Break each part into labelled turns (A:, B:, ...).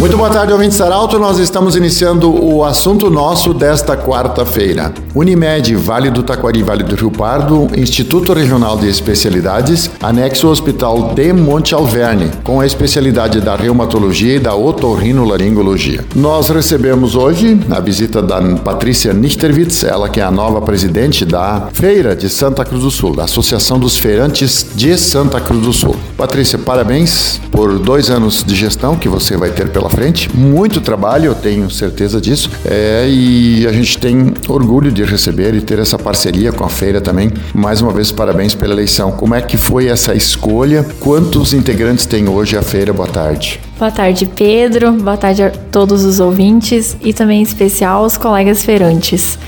A: Muito boa tarde, ouvintes Arauto. Nós estamos iniciando o assunto nosso desta quarta-feira. Unimed, Vale do Taquari, Vale do Rio Pardo, Instituto Regional de Especialidades, anexo Hospital de Monte Alverne, com a especialidade da reumatologia e da otorrinolaringologia. Nós recebemos hoje a visita da Patrícia Nichterwitz, ela que é a nova presidente da Feira de Santa Cruz do Sul, da Associação dos Feirantes de Santa Cruz do Sul. Patrícia, parabéns por dois anos de gestão que você vai ter pela frente. Muito trabalho, eu tenho certeza disso. É, e a gente tem orgulho de receber e ter essa parceria com a feira também. Mais uma vez, parabéns pela eleição. Como é que foi essa escolha? Quantos integrantes tem hoje a feira? Boa tarde.
B: Boa tarde, Pedro. Boa tarde a todos os ouvintes e também em especial aos colegas feirantes.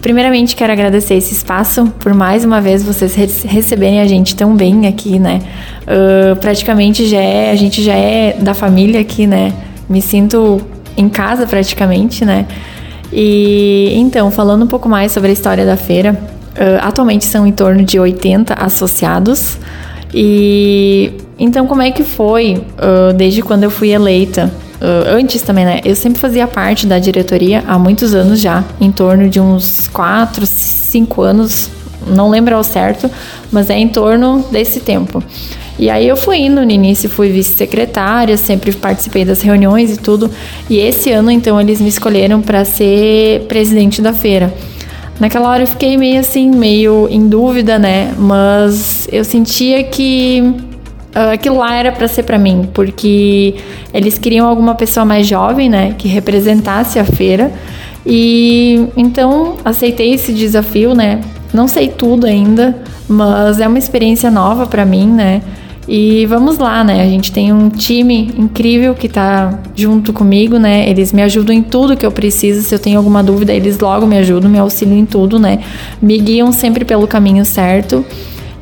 B: Primeiramente, quero agradecer esse espaço por mais uma vez vocês receberem a gente tão bem aqui, né? Uh, praticamente já é, a gente já é da família aqui, né? Me sinto em casa praticamente, né? E então, falando um pouco mais sobre a história da feira, uh, atualmente são em torno de 80 associados. E então, como é que foi uh, desde quando eu fui eleita? Uh, antes também, né? Eu sempre fazia parte da diretoria há muitos anos já, em torno de uns 4, 5 anos, não lembro ao certo, mas é em torno desse tempo. E aí eu fui indo no início, fui vice-secretária, sempre participei das reuniões e tudo. E esse ano, então, eles me escolheram para ser presidente da feira. Naquela hora eu fiquei meio assim, meio em dúvida, né? Mas eu sentia que uh, aquilo lá era para ser para mim, porque eles queriam alguma pessoa mais jovem, né, que representasse a feira. E então aceitei esse desafio, né? Não sei tudo ainda, mas é uma experiência nova para mim, né? E vamos lá, né? A gente tem um time incrível que tá junto comigo, né? Eles me ajudam em tudo que eu preciso. Se eu tenho alguma dúvida, eles logo me ajudam, me auxiliam em tudo, né? Me guiam sempre pelo caminho certo.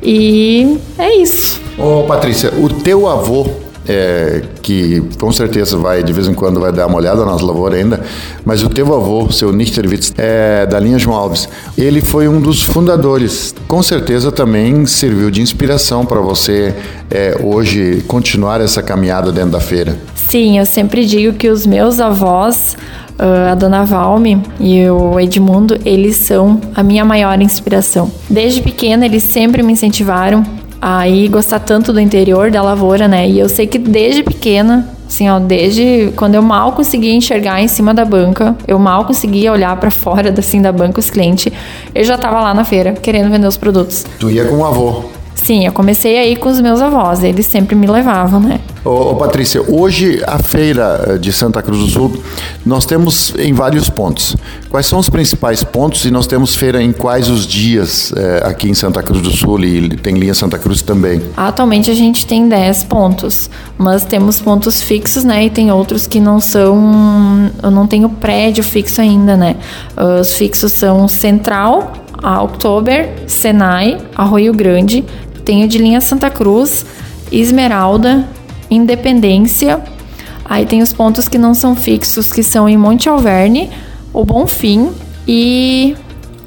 B: E é isso.
A: Ô, Patrícia, o teu avô é, que com certeza vai de vez em quando vai dar uma olhada nas lavouras ainda, mas o teu avô, seu Nichterwitz, é, da linha João Alves, ele foi um dos fundadores. Com certeza também serviu de inspiração para você é, hoje continuar essa caminhada dentro da feira.
B: Sim, eu sempre digo que os meus avós Uh, a dona Valme e o Edmundo, eles são a minha maior inspiração. Desde pequena, eles sempre me incentivaram aí gostar tanto do interior da lavoura, né? E eu sei que desde pequena, assim, ó, desde quando eu mal conseguia enxergar em cima da banca, eu mal conseguia olhar para fora assim da banca os clientes, eu já tava lá na feira querendo vender os produtos.
A: Tu ia com o avô?
B: Sim, eu comecei aí com os meus avós, eles sempre me levavam, né?
A: Ô, ô, Patrícia, hoje a feira eh, de Santa Cruz do Sul, nós temos em vários pontos. Quais são os principais pontos e nós temos feira em quais os dias é, aqui em Santa Cruz do Sul e tem linha Santa Cruz também?
B: Atualmente a gente tem 10 pontos, mas temos pontos fixos, né? E tem outros que não são. Eu não tenho prédio fixo ainda, né? Os fixos são Central, a Oktober, Senai, Arroio Grande, tenho de linha Santa Cruz, Esmeralda, Independência. Aí tem os pontos que não são fixos, que são em Monte Alverne, o Bonfim e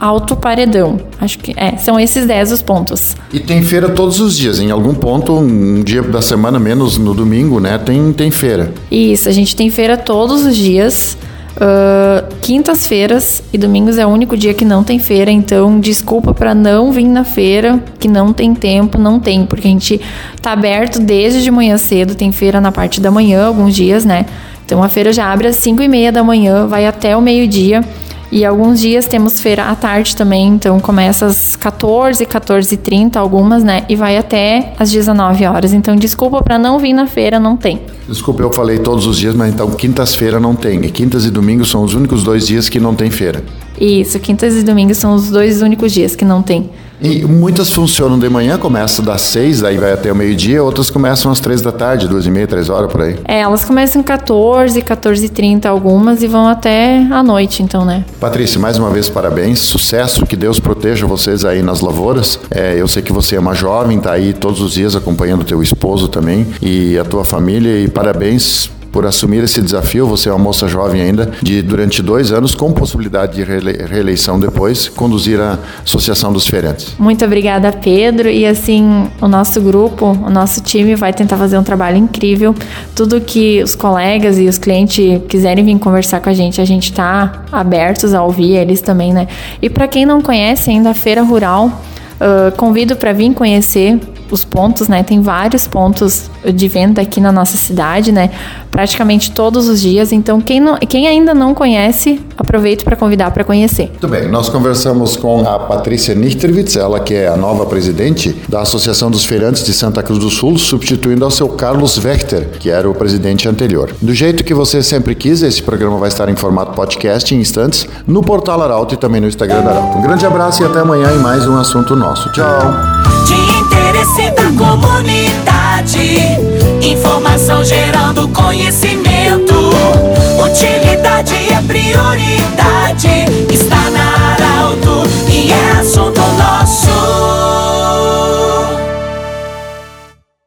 B: Alto Paredão. Acho que é, são esses 10 os pontos.
A: E tem feira todos os dias, em algum ponto, um dia da semana, menos no domingo, né? Tem, tem feira.
B: Isso, a gente tem feira todos os dias. Uh, Quintas-feiras e domingos é o único dia que não tem feira, então desculpa para não vir na feira, que não tem tempo, não tem, porque a gente tá aberto desde de manhã cedo, tem feira na parte da manhã, alguns dias, né? Então a feira já abre às 5 e meia da manhã, vai até o meio-dia. E alguns dias temos feira à tarde também, então começa às 14, 14 e 30 algumas, né? E vai até às 19 horas. Então desculpa para não vir na feira, não tem.
A: Desculpa, eu falei todos os dias, mas então quintas-feira não tem. E quintas e domingos são os únicos dois dias que não tem feira.
B: Isso, quintas e domingos são os dois únicos dias que não tem.
A: E muitas funcionam de manhã, começam das seis, aí vai até o meio-dia, outras começam às três da tarde, duas e meia, três horas por aí.
B: É, elas começam 14, 14 e 30 algumas e vão até a noite, então, né?
A: Patrícia, mais uma vez parabéns, sucesso, que Deus proteja vocês aí nas lavouras. É, eu sei que você é uma jovem, tá aí todos os dias acompanhando o teu esposo também e a tua família e parabéns por assumir esse desafio. Você é uma moça jovem ainda, de durante dois anos, com possibilidade de reeleição depois, conduzir a Associação dos Feirantes.
B: Muito obrigada, Pedro. E assim, o nosso grupo, o nosso time vai tentar fazer um trabalho incrível. Tudo que os colegas e os clientes quiserem vir conversar com a gente, a gente está abertos a ouvir eles também, né? E para quem não conhece ainda a Feira Rural, uh, convido para vir conhecer os pontos, né? Tem vários pontos de venda aqui na nossa cidade, né? Praticamente todos os dias. Então, quem, não, quem ainda não conhece, aproveito para convidar para conhecer.
A: Muito bem, nós conversamos com a Patrícia Nichterwitz, ela que é a nova presidente da Associação dos Feirantes de Santa Cruz do Sul, substituindo ao seu Carlos Wechter, que era o presidente anterior. Do jeito que você sempre quis, esse programa vai estar em formato podcast em instantes no portal Arauto e também no Instagram da Arauto. Um grande abraço e até amanhã em mais um assunto nosso. Tchau!
C: Interesse da comunidade, informação gerando conhecimento. Utilidade é prioridade